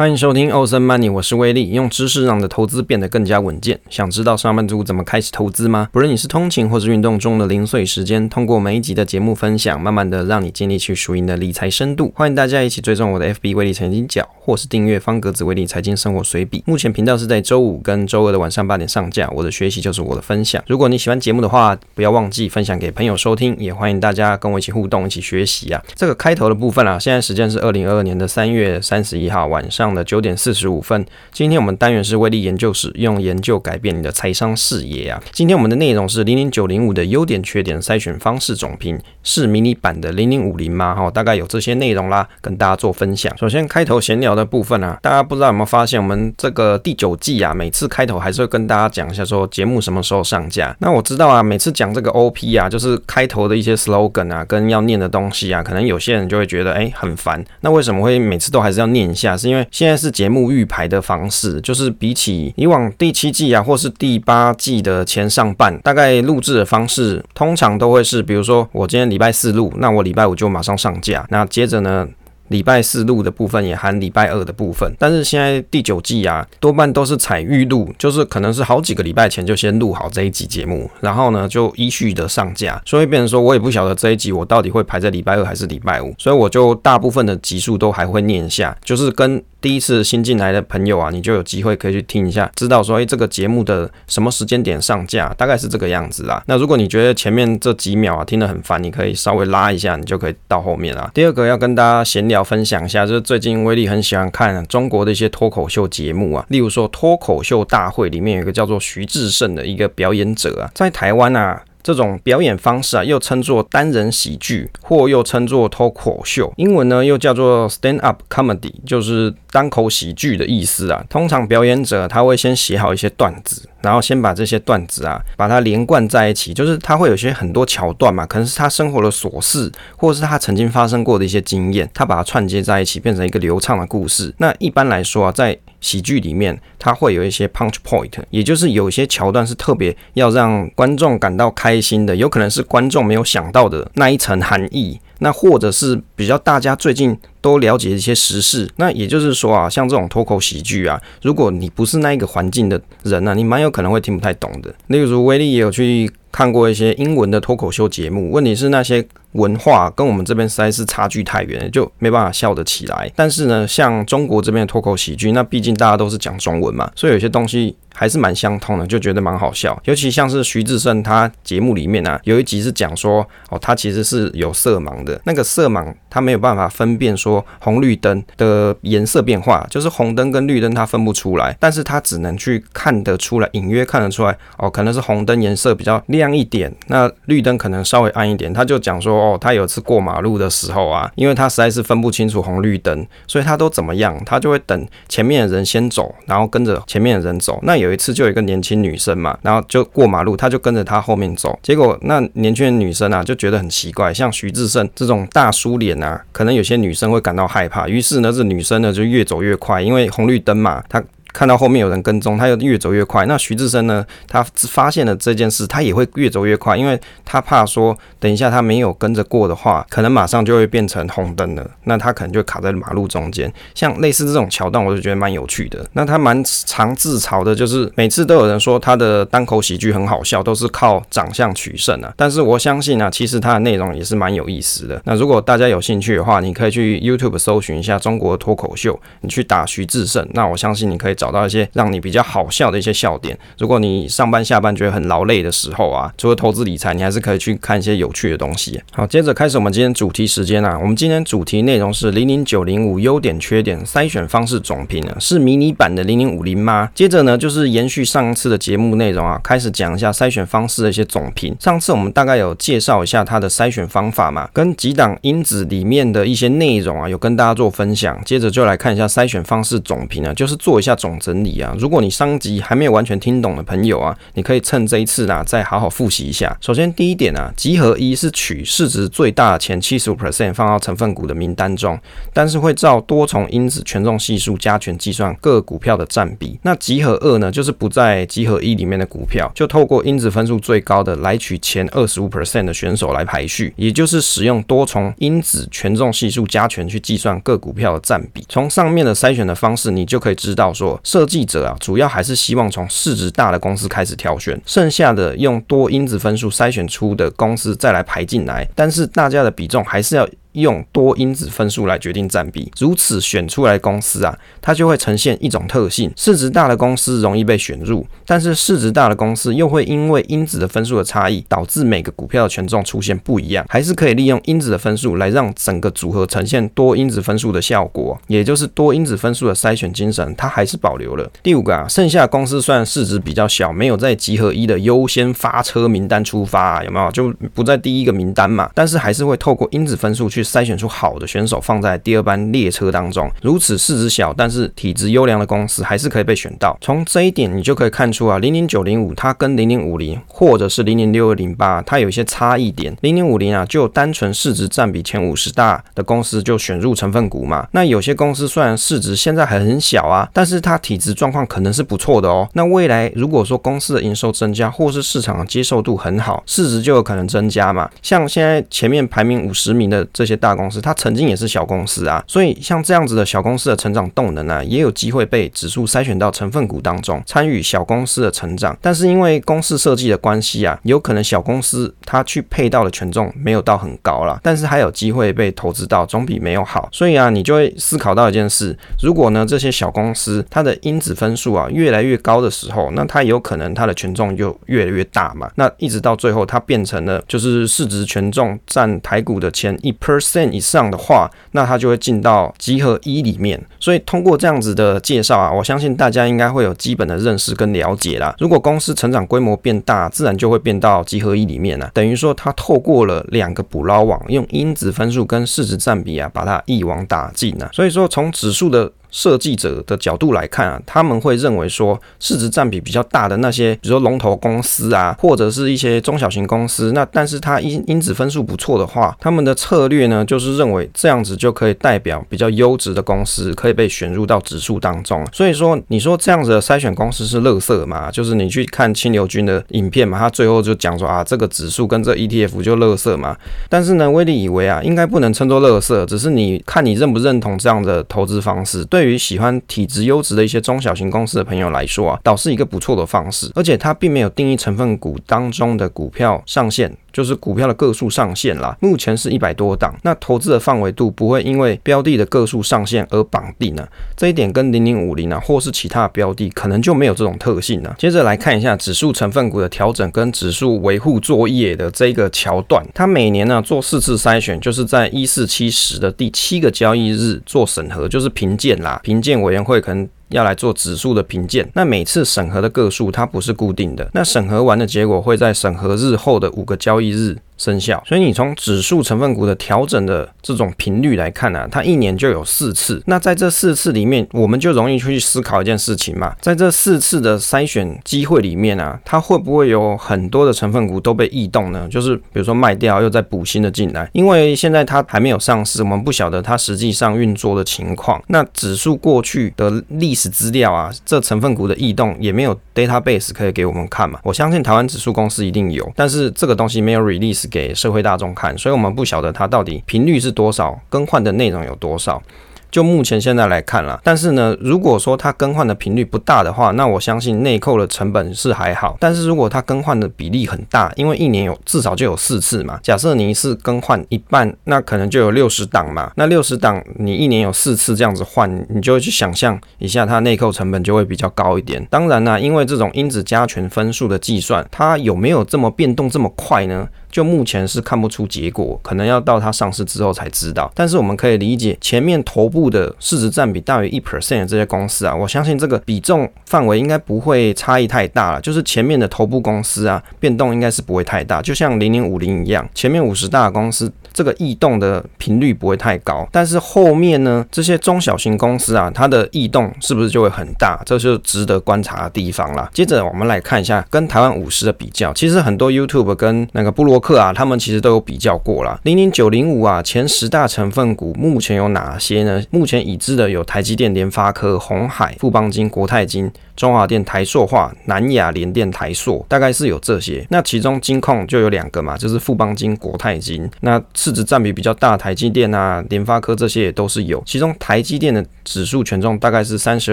欢迎收听欧森 Money，我是威利，用知识让你的投资变得更加稳健。想知道上班族怎么开始投资吗？不论你是通勤或是运动中的零碎时间，通过每一集的节目分享，慢慢的让你建立起属于你的理财深度。欢迎大家一起追踪我的 FB 威力财经角，或是订阅方格子威利财经生活随笔。目前频道是在周五跟周二的晚上八点上架。我的学习就是我的分享。如果你喜欢节目的话，不要忘记分享给朋友收听，也欢迎大家跟我一起互动，一起学习啊。这个开头的部分啊，现在时间是二零二二年的三月三十一号晚上的九点四十五分，今天我们单元是威力研究室，用研究改变你的财商视野啊。今天我们的内容是零零九零五的优点缺点筛选方式总评，是迷你版的零零五零吗？哈，大概有这些内容啦，跟大家做分享。首先开头闲聊的部分啊，大家不知道有没有发现，我们这个第九季啊，每次开头还是会跟大家讲一下说节目什么时候上架。那我知道啊，每次讲这个 OP 啊，就是开头的一些 slogan 啊，跟要念的东西啊，可能有些人就会觉得哎、很烦。那为什么会每次都还是要念一下？是因为现在是节目预。排的方式，就是比起以往第七季啊，或是第八季的前上半，大概录制的方式，通常都会是，比如说我今天礼拜四录，那我礼拜五就马上上架，那接着呢，礼拜四录的部分也含礼拜二的部分，但是现在第九季啊，多半都是采预录，就是可能是好几个礼拜前就先录好这一集节目，然后呢就依序的上架，所以变成说我也不晓得这一集我到底会排在礼拜二还是礼拜五，所以我就大部分的集数都还会念一下，就是跟。第一次新进来的朋友啊，你就有机会可以去听一下，知道说，哎，这个节目的什么时间点上架，大概是这个样子啦。那如果你觉得前面这几秒啊听得很烦，你可以稍微拉一下，你就可以到后面啦。第二个要跟大家闲聊分享一下，就是最近威力很喜欢看中国的一些脱口秀节目啊，例如说脱口秀大会里面有一个叫做徐志胜的一个表演者啊，在台湾啊。这种表演方式啊，又称作单人喜剧，或又称作脱口秀，英文呢又叫做 stand up comedy，就是单口喜剧的意思啊。通常表演者他会先写好一些段子，然后先把这些段子啊，把它连贯在一起，就是他会有些很多桥段嘛，可能是他生活的琐事，或者是他曾经发生过的一些经验，他把它串接在一起，变成一个流畅的故事。那一般来说啊，在喜剧里面，它会有一些 punch point，也就是有些桥段是特别要让观众感到开心的，有可能是观众没有想到的那一层含义，那或者是比较大家最近都了解一些时事。那也就是说啊，像这种脱口喜剧啊，如果你不是那一个环境的人呢、啊，你蛮有可能会听不太懂的。例如威利也有去看过一些英文的脱口秀节目，问题是那些。文化跟我们这边实在是差距太远，就没办法笑得起来。但是呢，像中国这边的脱口喜剧，那毕竟大家都是讲中文嘛，所以有些东西还是蛮相通的，就觉得蛮好笑。尤其像是徐志胜他节目里面啊，有一集是讲说，哦，他其实是有色盲的。那个色盲他没有办法分辨说红绿灯的颜色变化，就是红灯跟绿灯他分不出来，但是他只能去看得出来，隐约看得出来，哦，可能是红灯颜色比较亮一点，那绿灯可能稍微暗一点。他就讲说。哦，他有次过马路的时候啊，因为他实在是分不清楚红绿灯，所以他都怎么样？他就会等前面的人先走，然后跟着前面的人走。那有一次就有一个年轻女生嘛，然后就过马路，他就跟着他后面走。结果那年轻的女生啊，就觉得很奇怪，像徐志胜这种大叔脸啊，可能有些女生会感到害怕。于是呢，这女生呢就越走越快，因为红绿灯嘛，她。看到后面有人跟踪，他又越走越快。那徐志胜呢？他发现了这件事，他也会越走越快，因为他怕说等一下他没有跟着过的话，可能马上就会变成红灯了。那他可能就卡在马路中间。像类似这种桥段，我就觉得蛮有趣的。那他蛮常自嘲的，就是每次都有人说他的单口喜剧很好笑，都是靠长相取胜啊。但是我相信啊，其实他的内容也是蛮有意思的。那如果大家有兴趣的话，你可以去 YouTube 搜寻一下中国脱口秀，你去打徐志胜，那我相信你可以。找到一些让你比较好笑的一些笑点。如果你上班下班觉得很劳累的时候啊，除了投资理财，你还是可以去看一些有趣的东西。好，接着开始我们今天主题时间啊。我们今天主题内容是零零九零五优点缺点筛选方式总评啊，是迷你版的零零五零吗？接着呢，就是延续上次的节目内容啊，开始讲一下筛选方式的一些总评。上次我们大概有介绍一下它的筛选方法嘛，跟几档因子里面的一些内容啊，有跟大家做分享。接着就来看一下筛选方式总评啊，就是做一下总。总整理啊。如果你上集还没有完全听懂的朋友啊，你可以趁这一次啊，再好好复习一下。首先第一点啊，集合一是取市值最大前七十五 percent 放到成分股的名单中，但是会照多重因子权重系数加权计算各股票的占比。那集合二呢，就是不在集合一里面的股票，就透过因子分数最高的来取前二十五 percent 的选手来排序，也就是使用多重因子权重系数加权去计算各股票的占比。从上面的筛选的方式，你就可以知道说，设计者啊，主要还是希望从市值大的公司开始挑选，剩下的用多因子分数筛选出的公司再来排进来。但是大家的比重还是要。用多因子分数来决定占比，如此选出来公司啊，它就会呈现一种特性：市值大的公司容易被选入，但是市值大的公司又会因为因子的分数的差异，导致每个股票的权重出现不一样。还是可以利用因子的分数来让整个组合呈现多因子分数的效果，也就是多因子分数的筛选精神，它还是保留了。第五个啊，剩下公司虽然市值比较小，没有在集合一的优先发车名单出发啊，有没有？就不在第一个名单嘛，但是还是会透过因子分数去。筛选出好的选手放在第二班列车当中，如此市值小但是体质优良的公司还是可以被选到。从这一点你就可以看出啊，零零九零五它跟零零五零或者是零零六二零八它有一些差异点。零零五零啊，就单纯市值占比前五十大的公司就选入成分股嘛。那有些公司虽然市值现在还很小啊，但是它体质状况可能是不错的哦。那未来如果说公司的营收增加，或是市场接受度很好，市值就有可能增加嘛。像现在前面排名五十名的这。些大公司，它曾经也是小公司啊，所以像这样子的小公司的成长动能啊，也有机会被指数筛选到成分股当中，参与小公司的成长。但是因为公司设计的关系啊，有可能小公司它去配到的权重没有到很高啦，但是还有机会被投资到，总比没有好。所以啊，你就会思考到一件事：如果呢这些小公司它的因子分数啊越来越高的时候，那它有可能它的权重就越来越大嘛。那一直到最后，它变成了就是市值权重占台股的前一 percent。以上的话，那它就会进到集合一里面。所以通过这样子的介绍啊，我相信大家应该会有基本的认识跟了解啦。如果公司成长规模变大，自然就会变到集合一里面了。等于说，它透过了两个捕捞网，用因子分数跟市值占比啊，把它一网打尽了。所以说，从指数的设计者的角度来看啊，他们会认为说，市值占比比较大的那些，比如说龙头公司啊，或者是一些中小型公司，那但是它因因子分数不错的话，他们的策略呢，就是认为这样子就可以代表比较优质的公司可以被选入到指数当中。所以说，你说这样子的筛选公司是垃圾嘛？就是你去看清流君的影片嘛，他最后就讲说啊，这个指数跟这 ETF 就垃圾嘛。但是呢，威力以为啊，应该不能称作垃圾，只是你看你认不认同这样的投资方式。对。对于喜欢体质优质的一些中小型公司的朋友来说啊，倒是一个不错的方式，而且它并没有定义成分股当中的股票上限。就是股票的个数上限啦，目前是一百多档，那投资的范围度不会因为标的的个数上限而绑定呢，这一点跟零零五零啊或是其他标的可能就没有这种特性呢。接着来看一下指数成分股的调整跟指数维护作业的这个桥段，它每年呢做四次筛选，就是在一四七十的第七个交易日做审核，就是评鉴啦，评鉴委员会可能。要来做指数的评鉴，那每次审核的个数它不是固定的，那审核完的结果会在审核日后的五个交易日生效，所以你从指数成分股的调整的这种频率来看呢、啊，它一年就有四次。那在这四次里面，我们就容易去思考一件事情嘛，在这四次的筛选机会里面啊，它会不会有很多的成分股都被异动呢？就是比如说卖掉又再补新的进来，因为现在它还没有上市，我们不晓得它实际上运作的情况。那指数过去的历史资料啊，这成分股的异动也没有 database 可以给我们看嘛。我相信台湾指数公司一定有，但是这个东西没有 release。给社会大众看，所以我们不晓得它到底频率是多少，更换的内容有多少。就目前现在来看啦，但是呢，如果说它更换的频率不大的话，那我相信内扣的成本是还好。但是如果它更换的比例很大，因为一年有至少就有四次嘛，假设你一次更换一半，那可能就有六十档嘛。那六十档你一年有四次这样子换，你就会去想象一下，它内扣成本就会比较高一点。当然啦，因为这种因子加权分数的计算，它有没有这么变动这么快呢？就目前是看不出结果，可能要到它上市之后才知道。但是我们可以理解，前面头部的市值占比大于一 percent 的这些公司啊，我相信这个比重范围应该不会差异太大了。就是前面的头部公司啊，变动应该是不会太大。就像零零五零一样，前面五十大公司这个异动的频率不会太高。但是后面呢，这些中小型公司啊，它的异动是不是就会很大？这就是值得观察的地方啦。接着我们来看一下跟台湾五十的比较，其实很多 YouTube 跟那个布洛克啊，他们其实都有比较过啦。零零九零五啊，前十大成分股目前有哪些呢？目前已知的有台积电、联发科、鸿海、富邦金、国泰金。中华电、台塑化、南亚联电、台塑，大概是有这些。那其中金控就有两个嘛，就是富邦金、国泰金。那市值占比比较大，台积电啊、联发科这些也都是有。其中台积电的指数权重大概是三十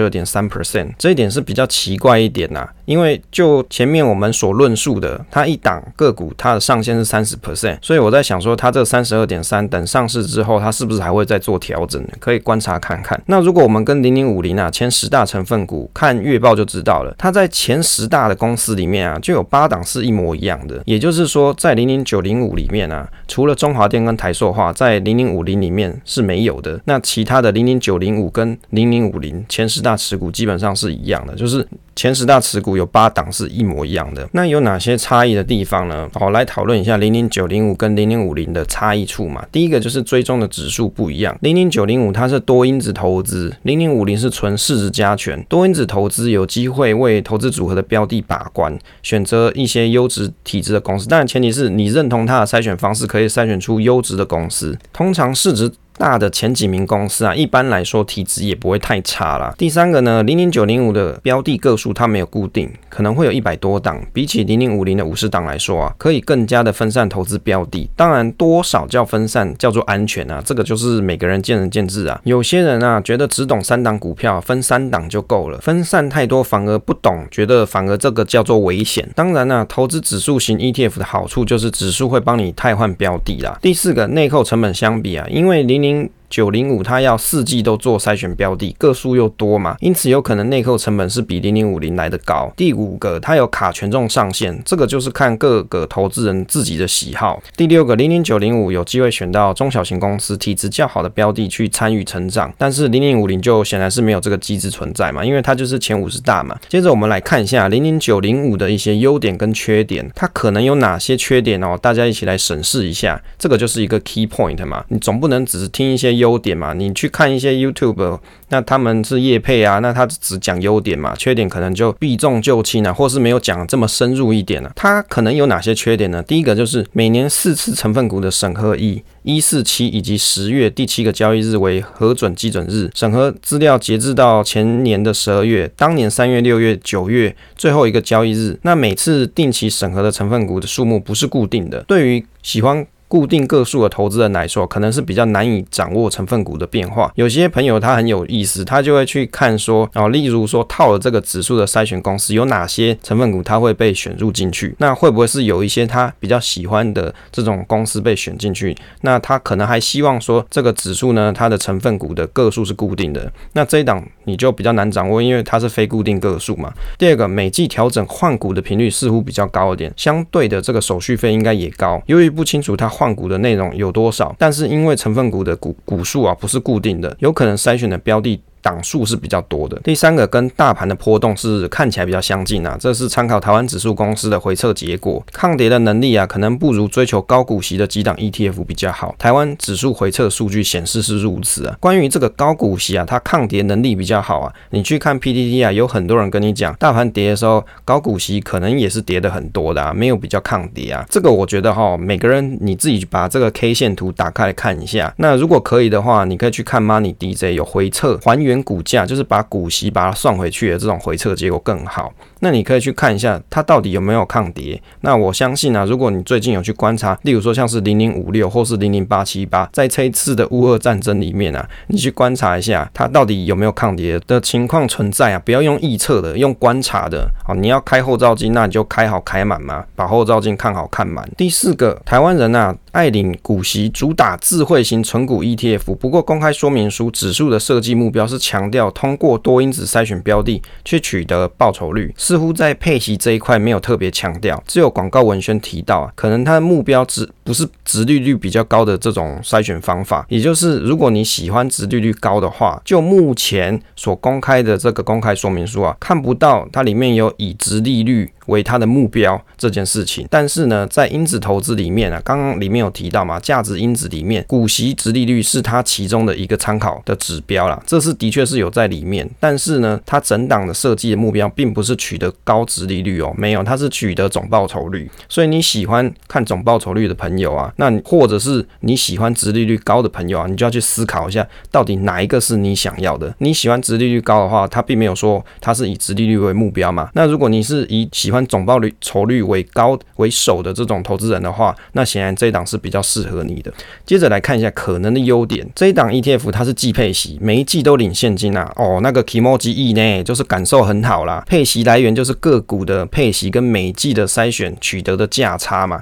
二点三 percent，这一点是比较奇怪一点呐、啊。因为就前面我们所论述的，它一档个股它的上限是三十 percent，所以我在想说，它这三十二点三等上市之后，它是不是还会再做调整？可以观察看看。那如果我们跟零零五零啊，前十大成分股看月报。就知道了，它在前十大的公司里面啊，就有八档是一模一样的。也就是说，在零零九零五里面啊，除了中华电跟台塑化，在零零五零里面是没有的。那其他的零零九零五跟零零五零前十大持股基本上是一样的，就是。前十大持股有八档是一模一样的，那有哪些差异的地方呢？好，来讨论一下零零九零五跟零零五零的差异处嘛。第一个就是追踪的指数不一样，零零九零五它是多因子投资，零零五零是纯市值加权。多因子投资有机会为投资组合的标的把关，选择一些优质体质的公司，当然前提是你认同它的筛选方式，可以筛选出优质的公司。通常市值大的前几名公司啊，一般来说体质也不会太差啦。第三个呢，零零九零五的标的个数它没有固定，可能会有一百多档，比起零零五零的五十档来说啊，可以更加的分散投资标的。当然，多少叫分散叫做安全啊，这个就是每个人见仁见智啊。有些人啊觉得只懂三档股票，分三档就够了，分散太多反而不懂，觉得反而这个叫做危险。当然呢、啊，投资指数型 ETF 的好处就是指数会帮你汰换标的啦。第四个，内扣成本相比啊，因为零零 meaning 九零五，它要四季都做筛选标的，个数又多嘛，因此有可能内扣成本是比零零五零来得高。第五个，它有卡权重上限，这个就是看各个投资人自己的喜好。第六个，零零九零五有机会选到中小型公司体质较好的标的去参与成长，但是零零五零就显然是没有这个机制存在嘛，因为它就是前五十大嘛。接着我们来看一下零零九零五的一些优点跟缺点，它可能有哪些缺点哦？大家一起来审视一下，这个就是一个 key point 嘛，你总不能只是听一些。优点嘛，你去看一些 YouTube，那他们是业配啊，那他只讲优点嘛，缺点可能就避重就轻啊，或是没有讲这么深入一点呢、啊。它可能有哪些缺点呢？第一个就是每年四次成分股的审核，以一四七以及十月第七个交易日为核准基准日，审核资料截至到前年的十二月，当年三月、六月、九月最后一个交易日。那每次定期审核的成分股的数目不是固定的，对于喜欢。固定个数的投资人来说，可能是比较难以掌握成分股的变化。有些朋友他很有意思，他就会去看说，哦，例如说套了这个指数的筛选公司有哪些成分股，他会被选入进去。那会不会是有一些他比较喜欢的这种公司被选进去？那他可能还希望说这个指数呢，它的成分股的个数是固定的。那这一档你就比较难掌握，因为它是非固定个数嘛。第二个，每季调整换股的频率似乎比较高一点，相对的这个手续费应该也高。由于不清楚它。换股的内容有多少？但是因为成分股的股股数啊不是固定的，有可能筛选的标的。档数是比较多的。第三个跟大盘的波动是看起来比较相近啊，这是参考台湾指数公司的回测结果，抗跌的能力啊，可能不如追求高股息的几档 ETF 比较好。台湾指数回测数据显示是如此啊。关于这个高股息啊，它抗跌能力比较好啊。你去看 PTT 啊，有很多人跟你讲，大盘跌的时候，高股息可能也是跌的很多的啊，没有比较抗跌啊。这个我觉得哈，每个人你自己把这个 K 线图打开来看一下。那如果可以的话，你可以去看 Money DJ 有回测还原。股价就是把股息把它算回去的这种回撤结果更好。那你可以去看一下它到底有没有抗跌。那我相信啊，如果你最近有去观察，例如说像是零零五六或是零零八七八，在这一次的乌俄战争里面啊，你去观察一下它到底有没有抗跌的情况存在啊。不要用预测的，用观察的。好，你要开后照镜，那你就开好开满嘛，把后照镜看好看满。第四个，台湾人啊爱领股息，主打智慧型存股 ETF。不过公开说明书指数的设计目标是强调通过多因子筛选标的去取得报酬率，似乎在配息这一块没有特别强调，只有广告文宣提到啊，可能它的目标值不是殖利率比较高的这种筛选方法，也就是如果你喜欢殖利率高的话，就目前所公开的这个公开说明书啊，看不到它里面有以殖利率为它的目标这件事情。但是呢，在因子投资里面啊，刚刚里面有提到嘛，价值因子里面股息殖利率是它其中的一个参考的指标啦，这是的的确是有在里面。但是呢，它整档的设计的目标并不是取得高殖利率哦，没有，它是取得总报酬率。所以你喜欢看总报酬率的朋友啊，那或者是你喜欢殖利率高的朋友啊，你就要去思考一下，到底哪一个是你想要的？你喜欢殖利率高的话，它并没有说它是以殖利率为目标嘛。那如果你是以喜欢总报率酬率为高为首的这种投资人的话，那显然这一档是比较适合你的。接着来看一下可能的优点，这一档 ETF 它是季配息，每一季都领现金啊。哦，那个 Kimoji いい呢，就是感受很好啦。配息来源就是个股的配息跟每季的筛选取得的价差嘛。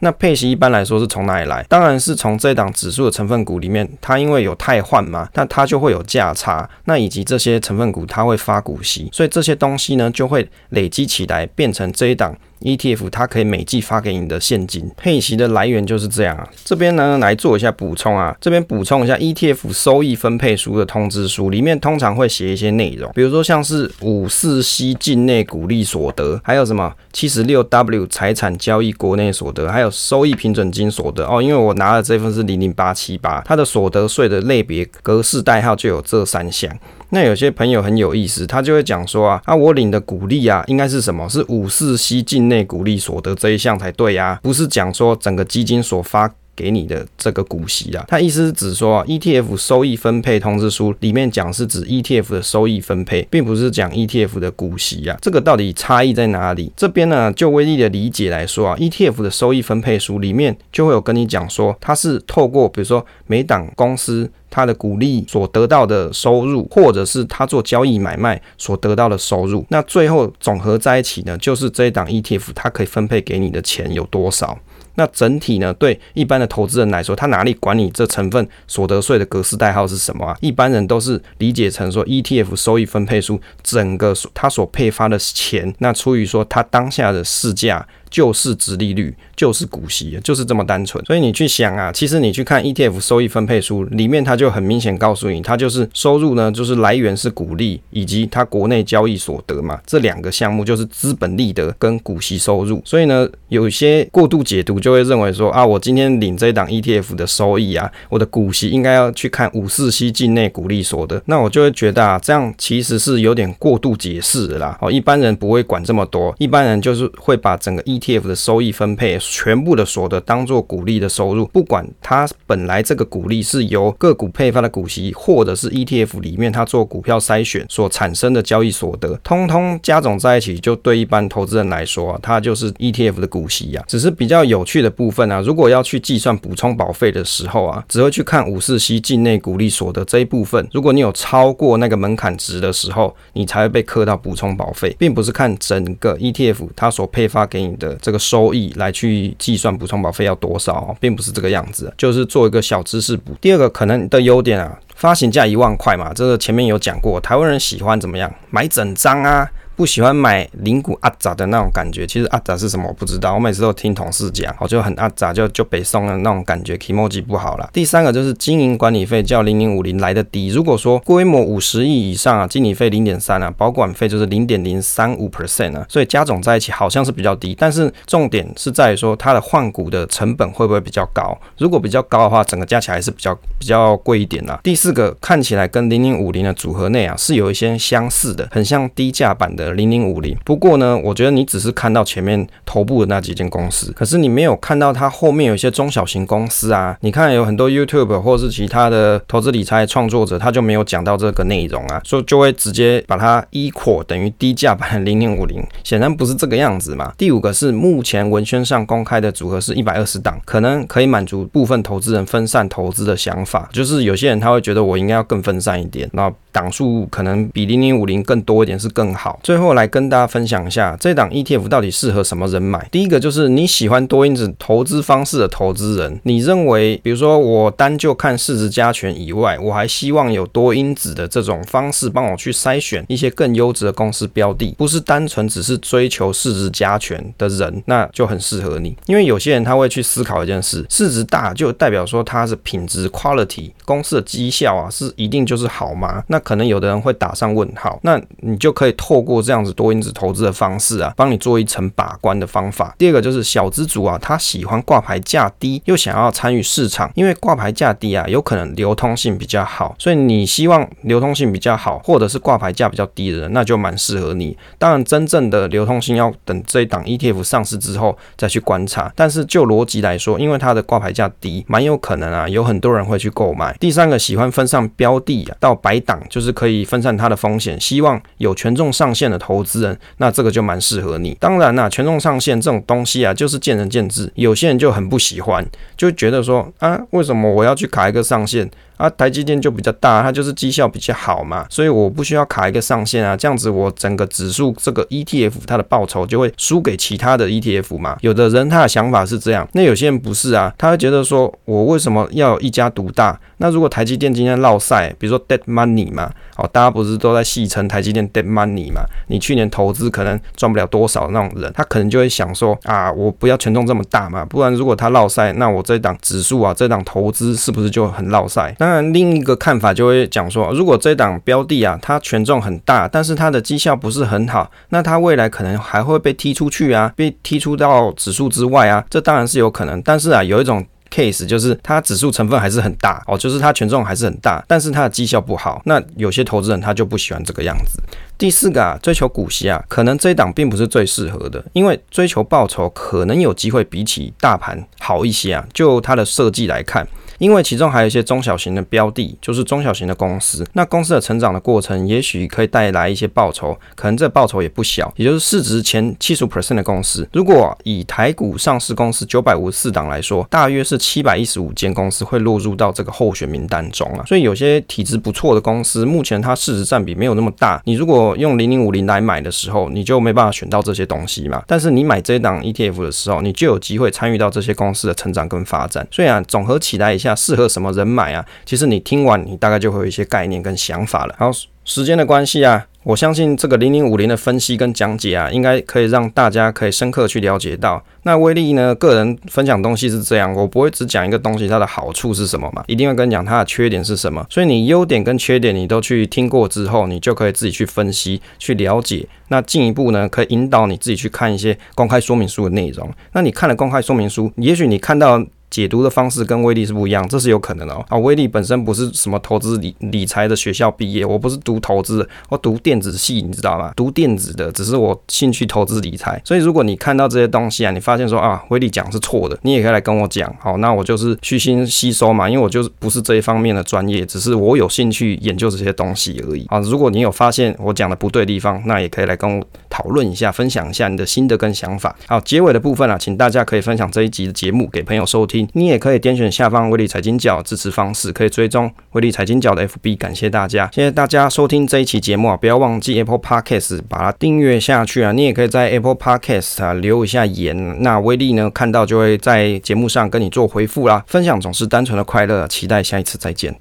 那配息一般来说是从哪里来？当然是从这档指数的成分股里面，它因为有汰换嘛，那它就会有价差，那以及这些成分股它会发股息，所以这些东西呢就会累积起来变成这一档。ETF 它可以每季发给你的现金，配息的来源就是这样啊。这边呢来做一下补充啊，这边补充一下 ETF 收益分配书的通知书，里面通常会写一些内容，比如说像是五四 C 境内股利所得，还有什么七十六 W 财产交易国内所得，还有收益平准金所得哦。因为我拿的这份是零零八七八，它的所得税的类别格式代号就有这三项。那有些朋友很有意思，他就会讲说啊，啊我领的股利啊，应该是什么？是五四 C 境内股利所得这一项才对呀，不是讲说整个基金所发给你的这个股息啊。他意思是指说，ETF 收益分配通知书里面讲是指 ETF 的收益分配，并不是讲 ETF 的股息啊。这个到底差异在哪里？这边呢，就威力的理解来说啊，ETF 的收益分配书里面就会有跟你讲说，它是透过比如说每档公司。他的股利所得到的收入，或者是他做交易买卖所得到的收入，那最后总和在一起呢，就是这一档 ETF 它可以分配给你的钱有多少。那整体呢，对一般的投资人来说，他哪里管你这成分所得税的格式代号是什么啊？一般人都是理解成说 ETF 收益分配书整个他所配发的钱，那出于说他当下的市价。就是殖利率，就是股息，就是这么单纯。所以你去想啊，其实你去看 ETF 收益分配书里面，它就很明显告诉你，它就是收入呢，就是来源是股利以及它国内交易所得嘛，这两个项目就是资本利得跟股息收入。所以呢，有些过度解读就会认为说啊，我今天领这一档 ETF 的收益啊，我的股息应该要去看五四 C 境内股利所得，那我就会觉得啊，这样其实是有点过度解释的啦。哦，一般人不会管这么多，一般人就是会把整个 E ETF 的收益分配，全部的所得当做股利的收入，不管它本来这个股利是由个股配发的股息，或者是 ETF 里面它做股票筛选所产生的交易所得，通通加总在一起，就对一般投资人来说啊，它就是 ETF 的股息呀。只是比较有趣的部分啊，如果要去计算补充保费的时候啊，只会去看五四 C 境内股利所得这一部分。如果你有超过那个门槛值的时候，你才会被课到补充保费，并不是看整个 ETF 它所配发给你的这个。收益来去计算补充保费要多少，并不是这个样子，就是做一个小知识补。第二个可能的优点啊，发行价一万块嘛，这个前面有讲过，台湾人喜欢怎么样买整张啊。不喜欢买零股阿杂的那种感觉，其实阿杂是什么我不知道，我每次都听同事讲，我就很阿杂，就就北宋的那种感觉，kimoji 不好了。第三个就是经营管理费较零零五零来的低，如果说规模五十亿以上啊，经理费零点三啊，保管费就是零点零三五 percent 啊，所以加总在一起好像是比较低，但是重点是在于说它的换股的成本会不会比较高？如果比较高的话，整个加起来是比较比较贵一点啦。第四个看起来跟零零五零的组合内啊是有一些相似的，很像低价版的。零零五零，不过呢，我觉得你只是看到前面头部的那几间公司，可是你没有看到它后面有一些中小型公司啊。你看有很多 YouTube 或是其他的投资理财创作者，他就没有讲到这个内容啊，所以就会直接把它 equal 等于低价版零零五零，显然不是这个样子嘛。第五个是目前文宣上公开的组合是一百二十档，可能可以满足部分投资人分散投资的想法，就是有些人他会觉觉得我应该要更分散一点，那档数可能比零零五零更多一点是更好。最后来跟大家分享一下这档 ETF 到底适合什么人买。第一个就是你喜欢多因子投资方式的投资人，你认为，比如说我单就看市值加权以外，我还希望有多因子的这种方式帮我去筛选一些更优质的公司标的，不是单纯只是追求市值加权的人，那就很适合你。因为有些人他会去思考一件事，市值大就代表说它是品质 quality 公司的绩效啊，是一定就是好吗？那可能有的人会打上问号。那你就可以透过这样子多因子投资的方式啊，帮你做一层把关的方法。第二个就是小资族啊，他喜欢挂牌价低，又想要参与市场，因为挂牌价低啊，有可能流通性比较好，所以你希望流通性比较好，或者是挂牌价比较低的人，那就蛮适合你。当然，真正的流通性要等这一档 ETF 上市之后再去观察。但是就逻辑来说，因为它的挂牌价低，蛮有可能啊，有很多人会去购买。第三个喜欢分上标的啊，到百档，就是可以分散它的风险，希望有权重上限的投资人，那这个就蛮适合你。当然啦、权重上限这种东西啊，就是见仁见智，有些人就很不喜欢，就觉得说啊，为什么我要去卡一个上限？啊，台积电就比较大，它就是绩效比较好嘛，所以我不需要卡一个上限啊，这样子我整个指数这个 ETF 它的报酬就会输给其他的 ETF 嘛。有的人他的想法是这样，那有些人不是啊，他会觉得说我为什么要一家独大？那如果台积电今天落赛，比如说 dead money 嘛，哦，大家不是都在戏称台积电 dead money 嘛？你去年投资可能赚不了多少那种人，他可能就会想说啊，我不要权重这么大嘛，不然如果他落赛，那我这档指数啊，这档投资是不是就很落赛？那那另一个看法就会讲说，如果这档标的啊，它权重很大，但是它的绩效不是很好，那它未来可能还会被踢出去啊，被踢出到指数之外啊，这当然是有可能。但是啊，有一种 case 就是它指数成分还是很大哦，就是它权重还是很大，但是它的绩效不好，那有些投资人他就不喜欢这个样子。第四个啊，追求股息啊，可能这一档并不是最适合的，因为追求报酬可能有机会比起大盘好一些啊，就它的设计来看。因为其中还有一些中小型的标的，就是中小型的公司，那公司的成长的过程，也许可以带来一些报酬，可能这报酬也不小，也就是市值前七十五 percent 的公司。如果以台股上市公司九百五十四档来说，大约是七百一十五间公司会落入到这个候选名单中啊。所以有些体质不错的公司，目前它市值占比没有那么大，你如果用零零五零来买的时候，你就没办法选到这些东西嘛。但是你买这档 ETF 的时候，你就有机会参与到这些公司的成长跟发展。所以啊，总合起来一下。适合什么人买啊？其实你听完，你大概就会有一些概念跟想法了。好，时间的关系啊，我相信这个零零五零的分析跟讲解啊，应该可以让大家可以深刻去了解到。那威力呢，个人分享东西是这样，我不会只讲一个东西它的好处是什么嘛，一定会跟你讲它的缺点是什么。所以你优点跟缺点你都去听过之后，你就可以自己去分析、去了解。那进一步呢，可以引导你自己去看一些公开说明书的内容。那你看了公开说明书，也许你看到。解读的方式跟威利是不一样，这是有可能的哦。啊，威利本身不是什么投资理理财的学校毕业，我不是读投资，我读电子系，你知道吗？读电子的，只是我兴趣投资理财。所以如果你看到这些东西啊，你发现说啊，威利讲是错的，你也可以来跟我讲。好，那我就是虚心吸收嘛，因为我就是不是这一方面的专业，只是我有兴趣研究这些东西而已。啊，如果你有发现我讲的不对的地方，那也可以来跟我讨论一下，分享一下你的心得跟想法。好，结尾的部分啊，请大家可以分享这一集的节目给朋友收听。你也可以点选下方威利财经角支持方式，可以追踪威利财经角的 FB。感谢大家，谢谢大家收听这一期节目啊！不要忘记 Apple Podcast 把它订阅下去啊！你也可以在 Apple Podcast 啊留一下言，那威力呢看到就会在节目上跟你做回复啦。分享总是单纯的快乐，期待下一次再见。